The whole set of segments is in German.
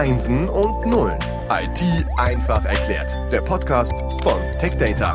Einsen und Nullen. IT einfach erklärt. Der Podcast von TechData.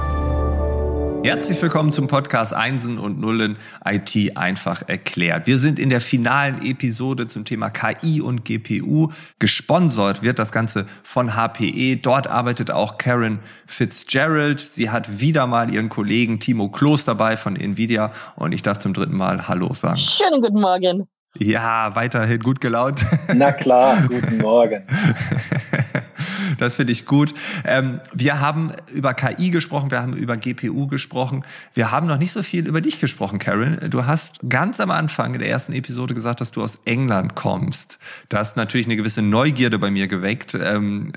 Herzlich willkommen zum Podcast Einsen und Nullen IT einfach erklärt. Wir sind in der finalen Episode zum Thema KI und GPU. Gesponsert wird das Ganze von HPE. Dort arbeitet auch Karen Fitzgerald. Sie hat wieder mal ihren Kollegen Timo Kloß dabei von Nvidia und ich darf zum dritten Mal Hallo sagen. Schönen guten Morgen. Ja, weiterhin gut gelaunt. Na klar, guten Morgen. Das finde ich gut. Ähm, wir haben über KI gesprochen, wir haben über GPU gesprochen. Wir haben noch nicht so viel über dich gesprochen, Karen. Du hast ganz am Anfang in der ersten Episode gesagt, dass du aus England kommst. Da hast natürlich eine gewisse Neugierde bei mir geweckt. Ähm,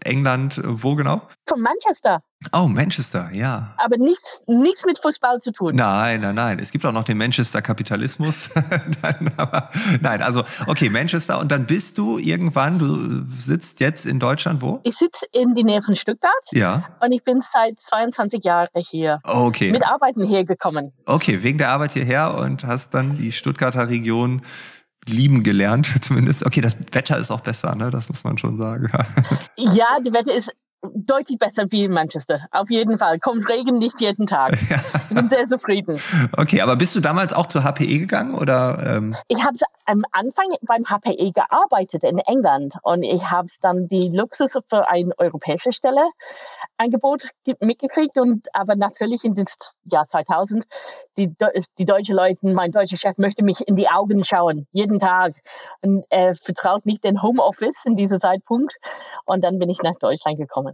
England, wo genau? Von Manchester. Oh, Manchester, ja. Aber nichts, nichts mit Fußball zu tun. Nein, nein, nein. Es gibt auch noch den Manchester Kapitalismus. nein, aber, nein, also okay, Manchester. Und dann bist du irgendwann, du sitzt jetzt in Deutschland wo? Ich sitze in die Nähe von Stuttgart. Ja. Und ich bin seit 22 Jahren hier. Okay. Mit Arbeiten hergekommen. Okay, wegen der Arbeit hierher und hast dann die Stuttgarter Region lieben gelernt, zumindest. Okay, das Wetter ist auch besser, ne? Das muss man schon sagen. ja, das Wetter ist deutlich besser wie in Manchester. Auf jeden Fall. Kommt Regen nicht jeden Tag. Ja. Ich bin sehr zufrieden. Okay, aber bist du damals auch zur HPE gegangen oder? Ähm? Ich habe am Anfang beim HPE gearbeitet in England und ich habe dann die Luxus für eine europäische Stelle Angebot mitgekriegt und aber natürlich in dem Jahr 2000 die, die deutsche Leute, mein deutscher Chef möchte mich in die Augen schauen jeden Tag und er vertraut nicht den Homeoffice in diesem Zeitpunkt und dann bin ich nach Deutschland gekommen.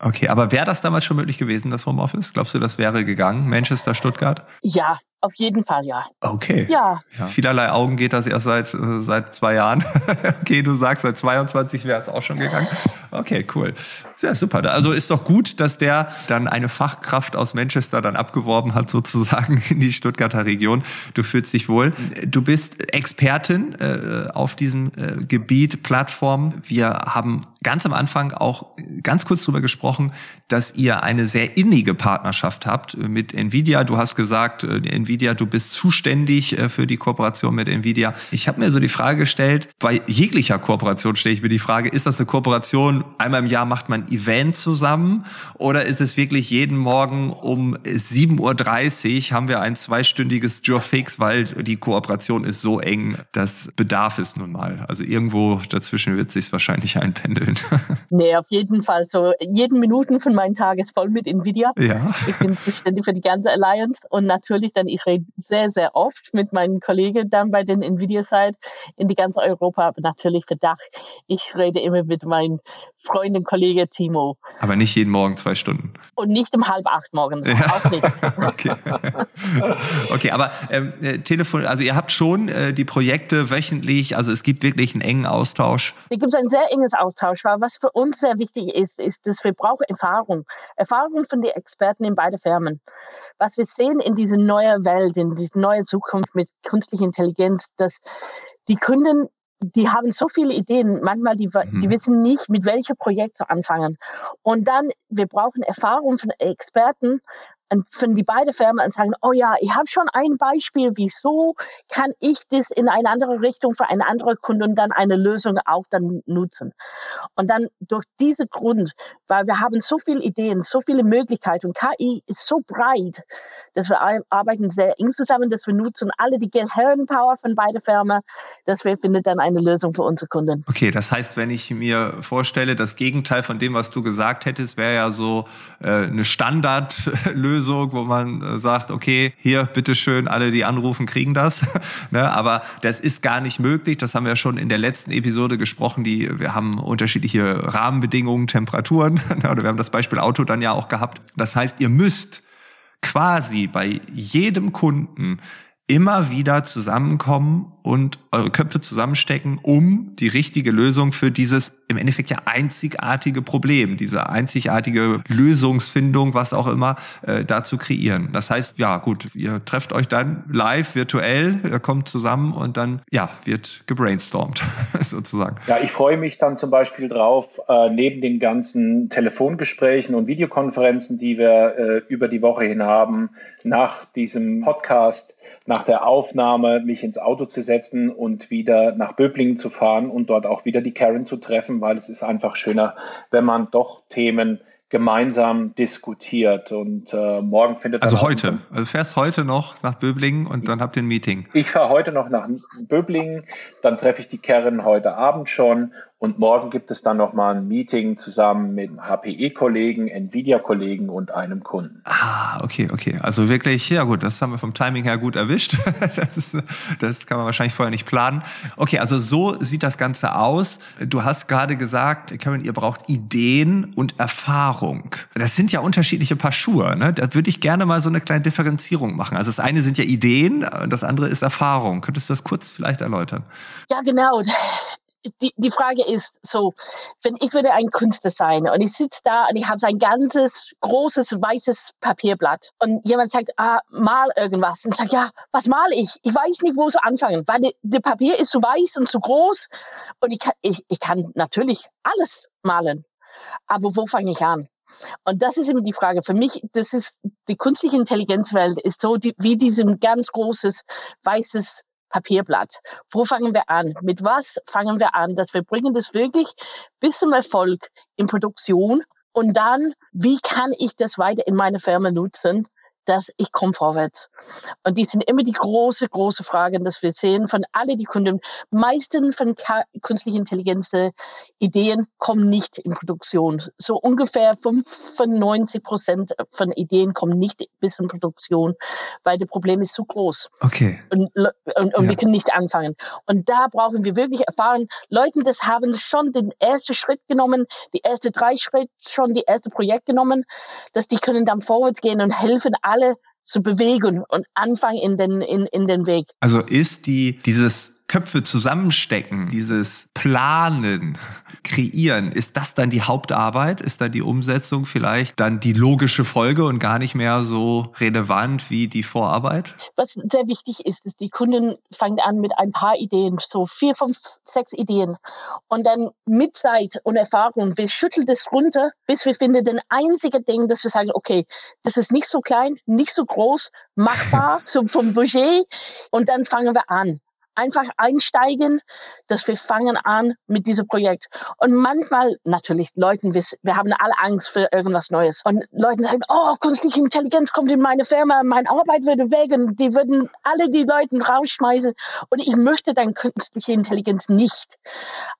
Okay, aber wäre das damals schon möglich gewesen, das Homeoffice? Glaubst du, das wäre gegangen? Manchester, Stuttgart? Ja, auf jeden Fall, ja. Okay. Ja. ja. Vielerlei Augen geht das erst seit, äh, seit zwei Jahren. okay, du sagst, seit 22 wäre es auch schon gegangen. Okay, cool. Sehr super. Also ist doch gut, dass der dann eine Fachkraft aus Manchester dann abgeworben hat, sozusagen in die Stuttgarter Region. Du fühlst dich wohl. Du bist Expertin äh, auf diesem äh, Gebiet, Plattform. Wir haben ganz am Anfang auch ganz kurz drüber gesprochen, dass ihr eine sehr innige Partnerschaft habt mit Nvidia. Du hast gesagt, äh, Nvidia du bist zuständig äh, für die Kooperation mit Nvidia. Ich habe mir so die Frage gestellt, bei jeglicher Kooperation stelle ich mir die Frage, ist das eine Kooperation, einmal im Jahr macht man ein Event zusammen oder ist es wirklich jeden Morgen um 7.30 Uhr haben wir ein zweistündiges Fix, weil die Kooperation ist so eng, das bedarf es nun mal. Also irgendwo dazwischen wird sich wahrscheinlich einpendeln. Nee, auf jeden Fall so. Jeden Minuten von meinem Tag ist voll mit Nvidia. Ja. Ich bin zuständig für die ganze Alliance und natürlich dann ich rede sehr, sehr oft mit meinen Kollegen dann bei den Nvidia-Site in die ganze Europa, aber natürlich für Dach. Ich rede immer mit meinem Freund und Kollege Timo. Aber nicht jeden Morgen zwei Stunden. Und nicht um halb acht morgens, ja. auch nicht. okay. okay, aber ähm, äh, Telefon, also ihr habt schon äh, die Projekte wöchentlich, also es gibt wirklich einen engen Austausch. Es gibt ein sehr enges Austausch, weil was für uns sehr wichtig ist, ist, dass wir brauchen Erfahrung. Erfahrung von den Experten in beide Firmen was wir sehen in dieser neuen Welt, in dieser neuen Zukunft mit künstlicher Intelligenz, dass die Kunden, die haben so viele Ideen, manchmal die, die mhm. wissen nicht, mit welchem Projekt zu anfangen. Und dann, wir brauchen Erfahrung von Experten, von die beide Firmen und sagen, oh ja, ich habe schon ein Beispiel, wieso kann ich das in eine andere Richtung für eine andere Kunde und dann eine Lösung auch dann nutzen. Und dann durch diesen Grund, weil wir haben so viele Ideen, so viele Möglichkeiten und KI ist so breit, dass wir arbeiten sehr eng zusammen, dass wir nutzen alle die Gehirnpower von beiden Firmen, dass wir finden dann eine Lösung für unsere Kunden. Okay, das heißt, wenn ich mir vorstelle, das Gegenteil von dem, was du gesagt hättest, wäre ja so äh, eine Standardlösung, wo man äh, sagt, okay, hier, bitteschön, alle, die anrufen, kriegen das. ne? Aber das ist gar nicht möglich. Das haben wir schon in der letzten Episode gesprochen. Die, wir haben unterschiedliche Rahmenbedingungen, Temperaturen. Oder wir haben das Beispiel Auto dann ja auch gehabt. Das heißt, ihr müsst quasi bei jedem Kunden immer wieder zusammenkommen und eure Köpfe zusammenstecken, um die richtige Lösung für dieses im Endeffekt ja einzigartige Problem, diese einzigartige Lösungsfindung, was auch immer, äh, da zu kreieren. Das heißt, ja gut, ihr trefft euch dann live, virtuell, ihr kommt zusammen und dann, ja, wird gebrainstormt, sozusagen. Ja, ich freue mich dann zum Beispiel drauf, äh, neben den ganzen Telefongesprächen und Videokonferenzen, die wir äh, über die Woche hin haben, nach diesem Podcast, nach der Aufnahme mich ins Auto zu setzen und wieder nach Böblingen zu fahren und dort auch wieder die Karen zu treffen, weil es ist einfach schöner, wenn man doch Themen gemeinsam diskutiert. Und äh, morgen findet Also heute. Also fährst heute noch nach Böblingen und dann habt ihr ein Meeting. Ich fahre heute noch nach Böblingen, dann treffe ich die Karen heute Abend schon und morgen gibt es dann nochmal ein Meeting zusammen mit HPE-Kollegen, Nvidia-Kollegen und einem Kunden. Ah, okay, okay. Also wirklich, ja gut, das haben wir vom Timing her gut erwischt. Das, ist, das kann man wahrscheinlich vorher nicht planen. Okay, also so sieht das Ganze aus. Du hast gerade gesagt, Karen, ihr braucht Ideen und Erfahrung. Das sind ja unterschiedliche Paar Schuhe. Ne? Da würde ich gerne mal so eine kleine Differenzierung machen. Also das eine sind ja Ideen, das andere ist Erfahrung. Könntest du das kurz vielleicht erläutern? Ja, genau die, die Frage ist so, wenn ich würde ein Künstler sein und ich sitze da und ich habe so ein ganzes großes weißes Papierblatt und jemand sagt, ah, mal irgendwas und sage, ja, was male ich? Ich weiß nicht, wo so anfangen, weil das Papier ist zu weiß und zu groß und ich kann, ich, ich kann natürlich alles malen, aber wo fange ich an? Und das ist immer die Frage. Für mich, das ist die künstliche Intelligenzwelt ist so die, wie diesem ganz großes weißes Papierblatt. Wo fangen wir an? Mit was fangen wir an, dass wir bringen das wirklich bis zum Erfolg in Produktion und dann, wie kann ich das weiter in meiner Firma nutzen, dass ich komme vorwärts. Und die sind immer die große, große Fragen, dass wir sehen von alle die Kunden. Meisten von künstlicher Intelligenz Ideen kommen nicht in Produktion. So ungefähr 95 Prozent von Ideen kommen nicht bis in Produktion, weil das Problem ist zu groß. Okay. Und, und, und ja. wir können nicht anfangen. Und da brauchen wir wirklich erfahren. Leute, das haben schon den ersten Schritt genommen, die ersten drei Schritte schon die erste Projekt genommen, dass die können dann vorwärts gehen und helfen alle zu bewegen und anfangen in den, in, in den Weg. Also ist die, dieses Köpfe zusammenstecken, dieses Planen, Kreieren, ist das dann die Hauptarbeit? Ist dann die Umsetzung vielleicht dann die logische Folge und gar nicht mehr so relevant wie die Vorarbeit? Was sehr wichtig ist, ist, die Kunden fangen an mit ein paar Ideen, so vier, fünf, sechs Ideen. Und dann mit Zeit und Erfahrung, wir schütteln das runter, bis wir finden den einzigen Ding, dass wir sagen, okay, das ist nicht so klein, nicht so groß, machbar, so vom Budget. Und dann fangen wir an einfach einsteigen, dass wir fangen an mit diesem Projekt. Und manchmal, natürlich, Leuten, wir, wir haben alle Angst für irgendwas Neues. Und Leute sagen, oh, künstliche Intelligenz kommt in meine Firma, meine Arbeit würde weg und die würden alle die Leute rausschmeißen. Und ich möchte dann künstliche Intelligenz nicht.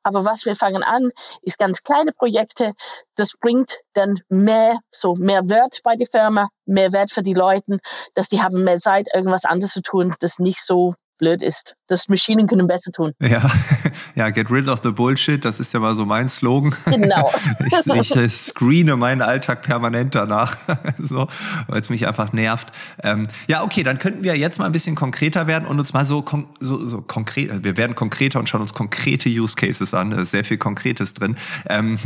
Aber was wir fangen an, ist ganz kleine Projekte. Das bringt dann mehr, so mehr Wert bei der Firma, mehr Wert für die Leute, dass die haben mehr Zeit, irgendwas anderes zu tun, das nicht so blöd ist. Das Maschinen können besser tun. Ja, ja, get rid of the bullshit, das ist ja mal so mein Slogan. Genau. ich, ich screene meinen Alltag permanent danach, so, weil es mich einfach nervt. Ähm, ja, okay, dann könnten wir jetzt mal ein bisschen konkreter werden und uns mal so, so, so konkret, wir werden konkreter und schauen uns konkrete Use Cases an, da ist sehr viel Konkretes drin. Ähm,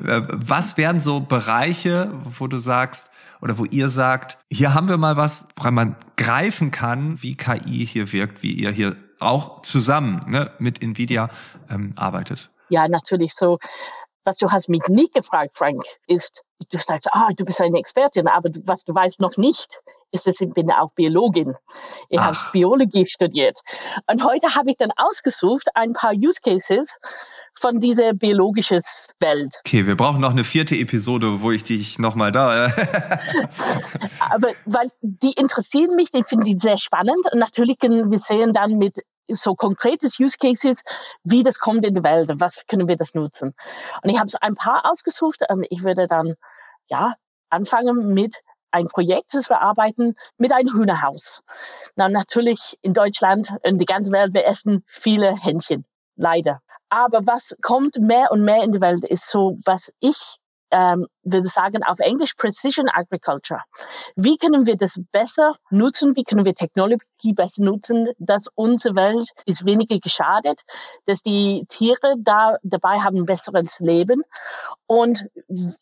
was wären so Bereiche, wo du sagst, oder wo ihr sagt, hier haben wir mal was, woran man greifen kann, wie KI hier wirkt, wie ihr hier auch zusammen ne, mit Nvidia ähm, arbeitet? Ja, natürlich so. Was du hast mich nicht gefragt, Frank, ist, du sagst, ah, du bist eine Expertin, aber was du weißt noch nicht, ist, dass ich bin auch Biologin. Ich habe Biologie studiert. Und heute habe ich dann ausgesucht ein paar Use Cases, von dieser biologischen Welt. Okay, wir brauchen noch eine vierte Episode, wo ich dich nochmal da. Äh, Aber weil die interessieren mich, die finde ich sehr spannend. Und natürlich können wir sehen dann mit so konkretes Use Cases, wie das kommt in die Welt und was können wir das nutzen. Und ich habe so ein paar ausgesucht und ich würde dann ja anfangen mit ein Projekt, das wir arbeiten mit einem Hühnerhaus. Na, natürlich in Deutschland und die ganze Welt, wir essen viele Hähnchen. Leider. Aber was kommt mehr und mehr in die Welt, ist so, was ich ähm, würde sagen auf Englisch Precision Agriculture. Wie können wir das besser nutzen? Wie können wir Technologie besser nutzen, dass unsere Welt ist weniger geschadet, dass die Tiere da dabei haben ein besseres Leben und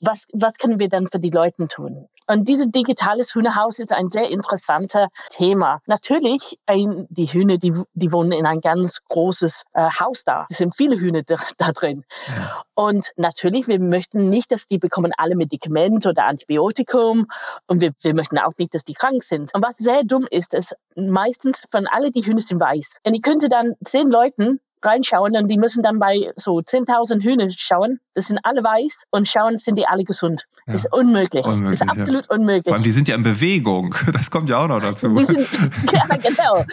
was, was können wir dann für die Leute tun? Und dieses digitales Hühnerhaus ist ein sehr interessanter Thema. Natürlich, die Hühner, die, die wohnen in ein ganz großes äh, Haus da. Es sind viele Hühner da, da drin. Ja. Und natürlich, wir möchten nicht, dass die bekommen alle alle Medikamente oder Antibiotikum und wir, wir möchten auch nicht, dass die krank sind. Und was sehr dumm ist, ist meistens von alle die Hühner sind weiß. Und ich könnte dann zehn Leuten reinschauen und die müssen dann bei so 10.000 Hühner schauen. Das sind alle weiß und schauen, sind die alle gesund. Ja. Ist unmöglich. unmöglich. Ist absolut ja. unmöglich. Vor allem, die sind ja in Bewegung. Das kommt ja auch noch dazu. Die sind, ja, genau.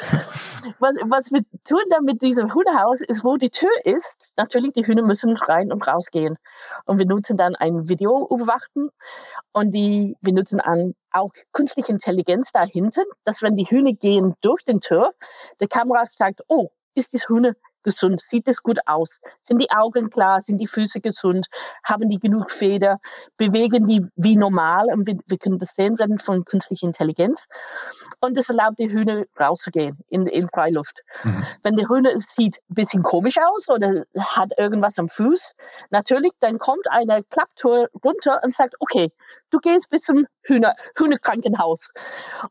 Was, was wir tun dann mit diesem Hühnerhaus ist, wo die Tür ist. Natürlich, die Hühner müssen rein und rausgehen. Und wir nutzen dann ein Video überwachen und die, wir nutzen an auch künstliche Intelligenz dahinter, dass wenn die Hühner gehen durch den Tür, der Kamera sagt, oh, ist das Hühner gesund? Sieht es gut aus? Sind die Augen klar? Sind die Füße gesund? Haben die genug Feder? Bewegen die wie normal? Und wir, wir können das sehen werden von künstlicher Intelligenz. Und das erlaubt die Hühner rauszugehen in, in Freiluft. Mhm. Wenn die Hühner es sieht ein bisschen komisch aus oder hat irgendwas am Fuß, natürlich, dann kommt eine Klapptour runter und sagt, okay, du gehst bis zum Hühner, Hühnerkrankenhaus.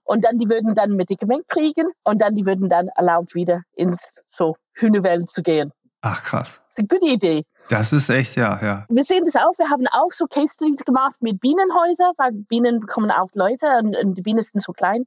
Und dann, die würden dann Medikament kriegen und dann, die würden dann erlaubt wieder ins so Hühnerwelt zu gehen. Ach krass. Das ist eine gute Idee. Das ist echt, ja, ja. Wir sehen das auch. Wir haben auch so Case Studies gemacht mit Bienenhäusern, weil Bienen bekommen auch Läuse und, und die Bienen sind so klein,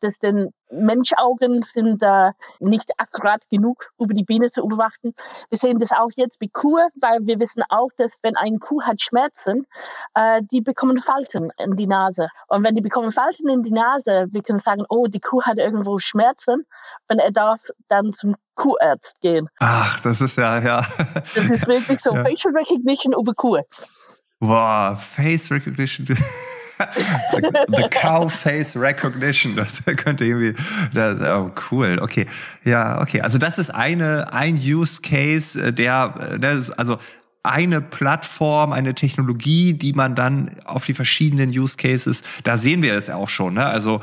dass den Menschaugen sind äh, nicht akkurat genug, über die Biene zu überwachen. Wir sehen das auch jetzt mit Kuh, weil wir wissen auch, dass wenn eine Kuh hat Schmerzen, äh, die bekommen Falten in die Nase. Und wenn die bekommen Falten in die Nase, wir können sagen, oh, die Kuh hat irgendwo Schmerzen und er darf dann zum Kuharzt gehen. Ach, das ist ja, ja. Das ist wirklich so ja. Facial Recognition über Kuh. Wow, Face Recognition. the, the, Cow Face Recognition, das könnte irgendwie, das, oh cool, okay, ja, okay, also das ist eine, ein Use Case, äh, der, äh, der ist, also eine Plattform, eine Technologie, die man dann auf die verschiedenen Use Cases, da sehen wir es auch schon, ne? Also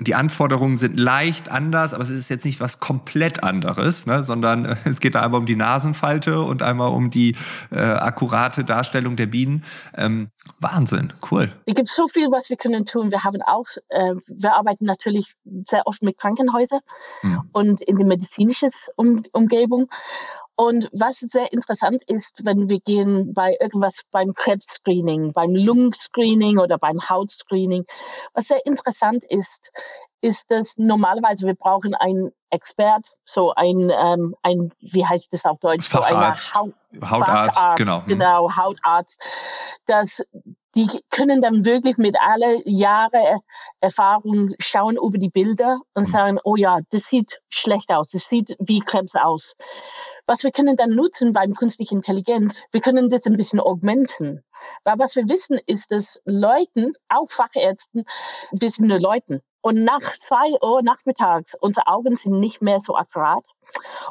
die Anforderungen sind leicht anders, aber es ist jetzt nicht was komplett anderes, ne, sondern äh, es geht da einmal um die Nasenfalte und einmal um die äh, akkurate Darstellung der Bienen. Ähm, Wahnsinn, cool. Es gibt so viel, was wir können tun. Wir haben auch, äh, wir arbeiten natürlich sehr oft mit Krankenhäusern hm. und in der medizinischen um Umgebung. Und was sehr interessant ist, wenn wir gehen bei irgendwas beim Krebs-Screening, beim Lungenscreening oder beim Hautscreening, was sehr interessant ist, ist, dass normalerweise wir brauchen einen Expert, so ein, ähm, ein wie heißt das auf Deutsch? Facharzt. So Haut, Hautarzt, Facharzt, genau. Mhm. Genau, Hautarzt. dass die können dann wirklich mit alle Jahre Erfahrung schauen über die Bilder und mhm. sagen, oh ja, das sieht schlecht aus, das sieht wie Krebs aus. Was wir können dann nutzen beim künstlichen Intelligenz, wir können das ein bisschen augmenten. Weil was wir wissen, ist, dass Leuten, auch Fachärzten, bisschen Leuten. Und nach zwei Uhr nachmittags, unsere Augen sind nicht mehr so akkurat.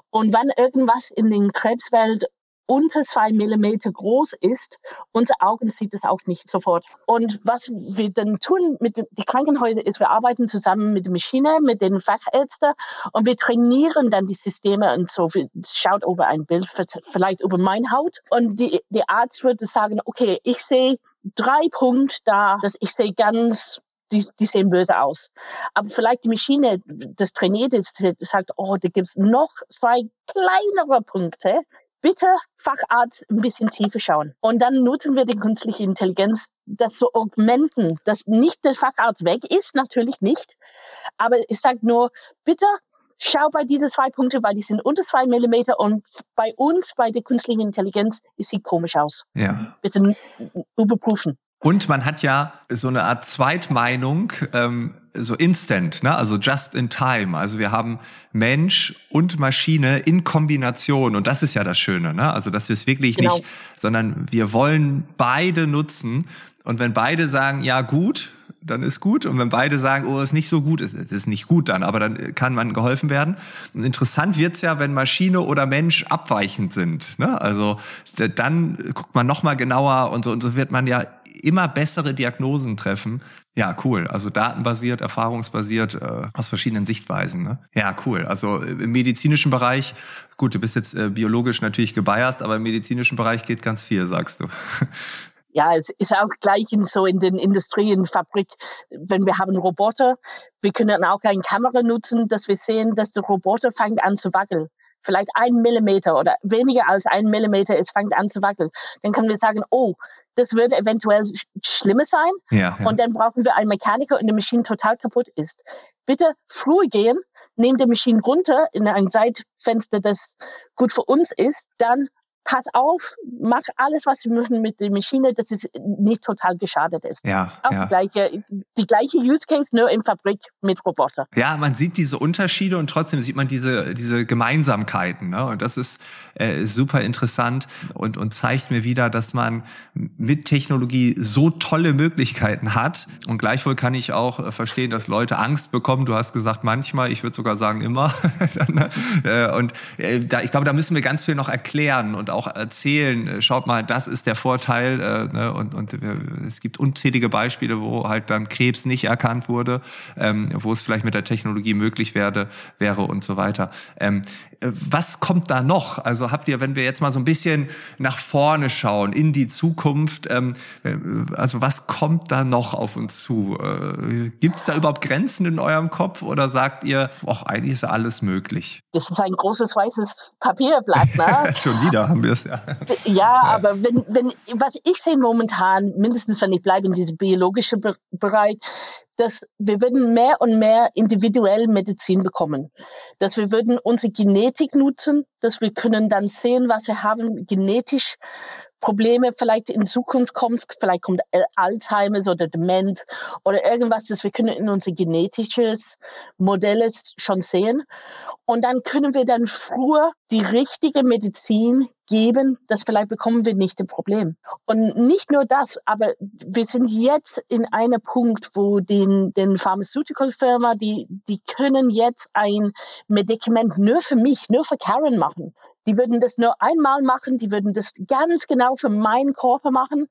Und wenn irgendwas in den Krebswelt unter zwei Millimeter groß ist, unsere Augen sieht es auch nicht sofort. Und was wir dann tun mit den Krankenhäusern ist, wir arbeiten zusammen mit der Maschine, mit den Fachärzten und wir trainieren dann die Systeme und so. Wir schaut über ein Bild, vielleicht über meine Haut und die, die Arzt würde sagen, okay, ich sehe drei Punkte da, dass ich sehe ganz die, die sehen böse aus. Aber vielleicht die Maschine, das trainiert ist, sagt, oh, da gibt's noch zwei kleinere Punkte, bitte Facharzt ein bisschen tiefer schauen. Und dann nutzen wir die künstliche Intelligenz, das zu augmenten, dass nicht der Facharzt weg ist, natürlich nicht. Aber ich sage nur, bitte schau bei diese zwei Punkte, weil die sind unter zwei Millimeter und bei uns, bei der künstlichen Intelligenz, es sieht komisch aus. Ja. Bitte überprüfen. Und man hat ja so eine Art Zweitmeinung, ähm, so instant, ne? also just in time. Also wir haben Mensch und Maschine in Kombination und das ist ja das Schöne, ne? also dass wir es wirklich genau. nicht, sondern wir wollen beide nutzen und wenn beide sagen, ja gut, dann ist gut. Und wenn beide sagen, oh, ist nicht so gut, ist, ist nicht gut dann, aber dann kann man geholfen werden. Und interessant wird's ja, wenn Maschine oder Mensch abweichend sind. Ne? Also dann guckt man noch mal genauer und so und so wird man ja immer bessere Diagnosen treffen. Ja, cool. Also datenbasiert, erfahrungsbasiert, äh, aus verschiedenen Sichtweisen. Ne? Ja, cool. Also äh, im medizinischen Bereich, gut, du bist jetzt äh, biologisch natürlich gebiased, aber im medizinischen Bereich geht ganz viel, sagst du. Ja, es ist auch gleich in so in den Industrien, Fabrik, wenn wir haben Roboter, wir können auch eine Kamera nutzen, dass wir sehen, dass der Roboter fängt an zu wackeln vielleicht ein Millimeter oder weniger als ein Millimeter, es fängt an zu wackeln, dann können wir sagen, oh, das würde eventuell schlimmer sein. Ja, ja. Und dann brauchen wir einen Mechaniker und die Maschine total kaputt ist. Bitte früh gehen, nehmen die Maschine runter in ein Zeitfenster, das gut für uns ist, dann pass auf, mach alles, was wir müssen mit der Maschine, dass es nicht total geschadet ist. Ja, Auch ja. Die, gleiche, die gleiche Use Case, nur in Fabrik mit Roboter. Ja, man sieht diese Unterschiede und trotzdem sieht man diese, diese Gemeinsamkeiten. Ne? Und das ist, äh, super interessant und, und zeigt mir wieder, dass man mit Technologie so tolle Möglichkeiten hat. Und gleichwohl kann ich auch äh, verstehen, dass Leute Angst bekommen. Du hast gesagt, manchmal, ich würde sogar sagen, immer. Äh, und äh, da, ich glaube, da müssen wir ganz viel noch erklären und auch erzählen, äh, schaut mal, das ist der Vorteil äh, ne? und, und äh, es gibt unzählige Beispiele, wo halt dann Krebs nicht erkannt wurde, ähm, wo es vielleicht mit der Technologie möglich werde, wäre und so weiter. Ähm, äh, was kommt da noch? Also habt ihr, wenn wir jetzt mal so ein bisschen nach vorne schauen, in die Zukunft, ähm, also was kommt da noch auf uns zu? Äh, Gibt es da überhaupt Grenzen in eurem Kopf oder sagt ihr, ach, eigentlich ist alles möglich? Das ist ein großes weißes Papierblatt, ne? Schon wieder haben wir ja. ja. Ja, aber wenn, wenn, was ich sehe momentan, mindestens wenn ich bleibe in diesem biologischen Bereich, dass wir würden mehr und mehr individuell Medizin bekommen. Dass wir würden unsere Genetik nutzen, dass wir können dann sehen, was wir haben genetisch Probleme vielleicht in Zukunft kommt, vielleicht kommt Alzheimer's oder Dement oder irgendwas, das wir können in unser genetisches Modell schon sehen. Und dann können wir dann früher die richtige Medizin geben, das vielleicht bekommen wir nicht ein Problem. Und nicht nur das, aber wir sind jetzt in einem Punkt, wo den, den Pharmaceutical-Firma, die, die können jetzt ein Medikament nur für mich, nur für Karen machen. Die würden das nur einmal machen, die würden das ganz genau für meinen Körper machen,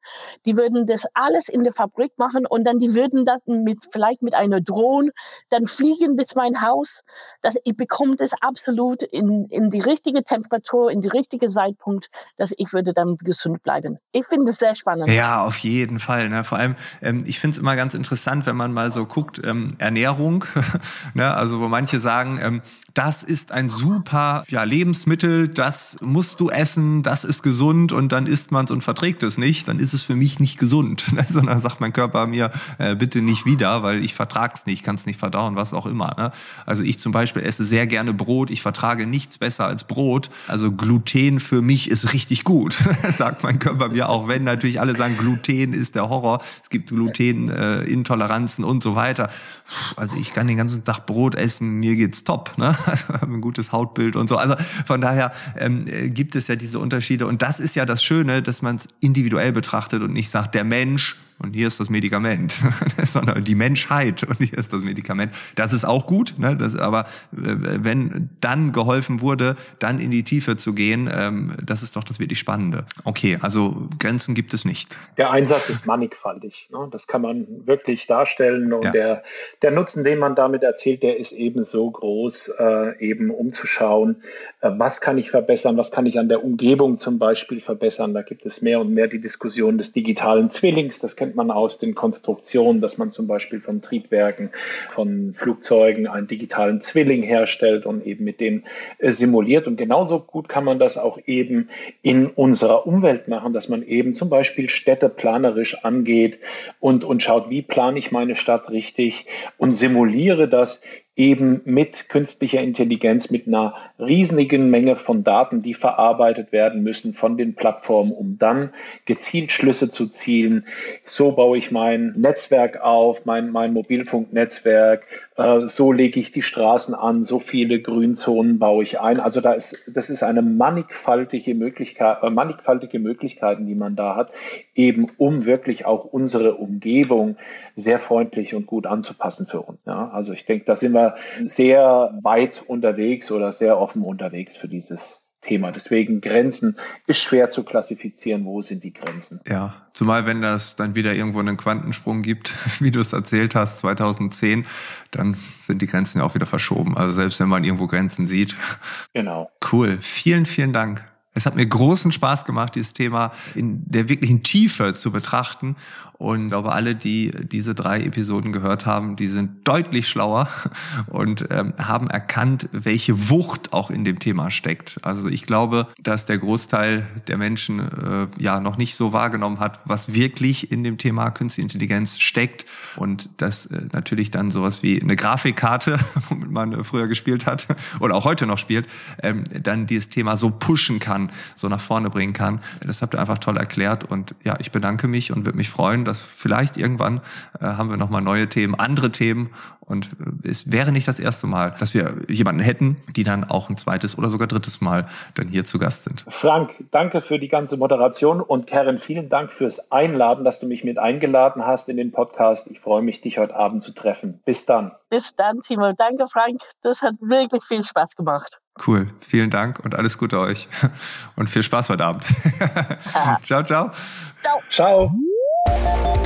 die würden das alles in der Fabrik machen und dann die würden das mit, vielleicht mit einer Drohne dann fliegen bis mein Haus, dass ich bekomme das absolut in, in die richtige Temperatur, in die richtige Zeitpunkt, dass ich würde dann gesund bleiben. Ich finde es sehr spannend. Ja, auf jeden Fall. Ne? Vor allem, ähm, ich finde es immer ganz interessant, wenn man mal so guckt, ähm, Ernährung, ne? also wo manche sagen, ähm, das ist ein super ja, Lebensmittel, das musst du essen, das ist gesund und dann isst man es und verträgt es nicht, dann ist es für mich nicht gesund. Ne? Sondern sagt mein Körper mir, äh, bitte nicht wieder, weil ich vertrag's nicht, kann es nicht verdauen, was auch immer. Ne? Also ich zum Beispiel esse sehr gerne Brot, ich vertrage nichts besser als Brot. Also Gluten für mich ist richtig gut, sagt mein Körper mir, auch wenn natürlich alle sagen, Gluten ist der Horror, es gibt Glutenintoleranzen äh, und so weiter. Also ich kann den ganzen Tag Brot essen, mir geht's top. Ne? also ein gutes Hautbild und so. Also von daher ähm, gibt es ja diese Unterschiede. Und das ist ja das Schöne, dass man es individuell betrachtet und nicht sagt, der Mensch und hier ist das Medikament, sondern die Menschheit und hier ist das Medikament. Das ist auch gut, ne? das, aber äh, wenn dann geholfen wurde, dann in die Tiefe zu gehen, ähm, das ist doch das wirklich Spannende. Okay, also Grenzen gibt es nicht. Der Einsatz ist mannigfaltig. Ne? Das kann man wirklich darstellen und ja. der, der Nutzen, den man damit erzielt, der ist eben so groß, äh, eben umzuschauen, äh, was kann ich verbessern, was kann ich an der Umgebung zum Beispiel verbessern. Da gibt es mehr und mehr die Diskussion des digitalen Zwillings, das kennt man aus den Konstruktionen, dass man zum Beispiel von Triebwerken, von Flugzeugen einen digitalen Zwilling herstellt und eben mit dem äh, simuliert. Und genauso gut kann man das auch eben in unserer Umwelt machen, dass man eben zum Beispiel Städte planerisch angeht und, und schaut, wie plane ich meine Stadt richtig und simuliere das eben mit künstlicher Intelligenz, mit einer riesigen Menge von Daten, die verarbeitet werden müssen von den Plattformen, um dann gezielt Schlüsse zu zielen. So baue ich mein Netzwerk auf, mein, mein Mobilfunknetzwerk, äh, so lege ich die Straßen an, so viele Grünzonen baue ich ein. Also da ist, das ist eine mannigfaltige Möglichkeit, äh, mannigfaltige Möglichkeiten, die man da hat, eben um wirklich auch unsere Umgebung sehr freundlich und gut anzupassen für uns. Ja, also ich denke, da sind wir sehr weit unterwegs oder sehr offen unterwegs für dieses Thema. Deswegen Grenzen ist schwer zu klassifizieren. Wo sind die Grenzen? Ja, zumal wenn das dann wieder irgendwo einen Quantensprung gibt, wie du es erzählt hast, 2010, dann sind die Grenzen ja auch wieder verschoben. Also selbst wenn man irgendwo Grenzen sieht. Genau. Cool. Vielen, vielen Dank. Es hat mir großen Spaß gemacht, dieses Thema in der wirklichen Tiefe zu betrachten Und ich glaube, alle, die diese drei Episoden gehört haben, die sind deutlich schlauer und ähm, haben erkannt, welche Wucht auch in dem Thema steckt. Also ich glaube, dass der Großteil der Menschen äh, ja noch nicht so wahrgenommen hat, was wirklich in dem Thema Künstliche Intelligenz steckt und dass äh, natürlich dann sowas wie eine Grafikkarte, womit man früher gespielt hat oder auch heute noch spielt, ähm, dann dieses Thema so pushen kann, so nach vorne bringen kann. Das habt ihr einfach toll erklärt und ja, ich bedanke mich und würde mich freuen, dass vielleicht irgendwann äh, haben wir nochmal neue Themen, andere Themen und äh, es wäre nicht das erste Mal, dass wir jemanden hätten, die dann auch ein zweites oder sogar drittes Mal dann hier zu Gast sind. Frank, danke für die ganze Moderation und Karen, vielen Dank fürs Einladen, dass du mich mit eingeladen hast in den Podcast. Ich freue mich, dich heute Abend zu treffen. Bis dann. Bis dann, Timo. Danke, Frank. Das hat wirklich viel Spaß gemacht. Cool. Vielen Dank und alles Gute euch. Und viel Spaß heute Abend. ciao, ciao. Ciao. Ciao. Thank you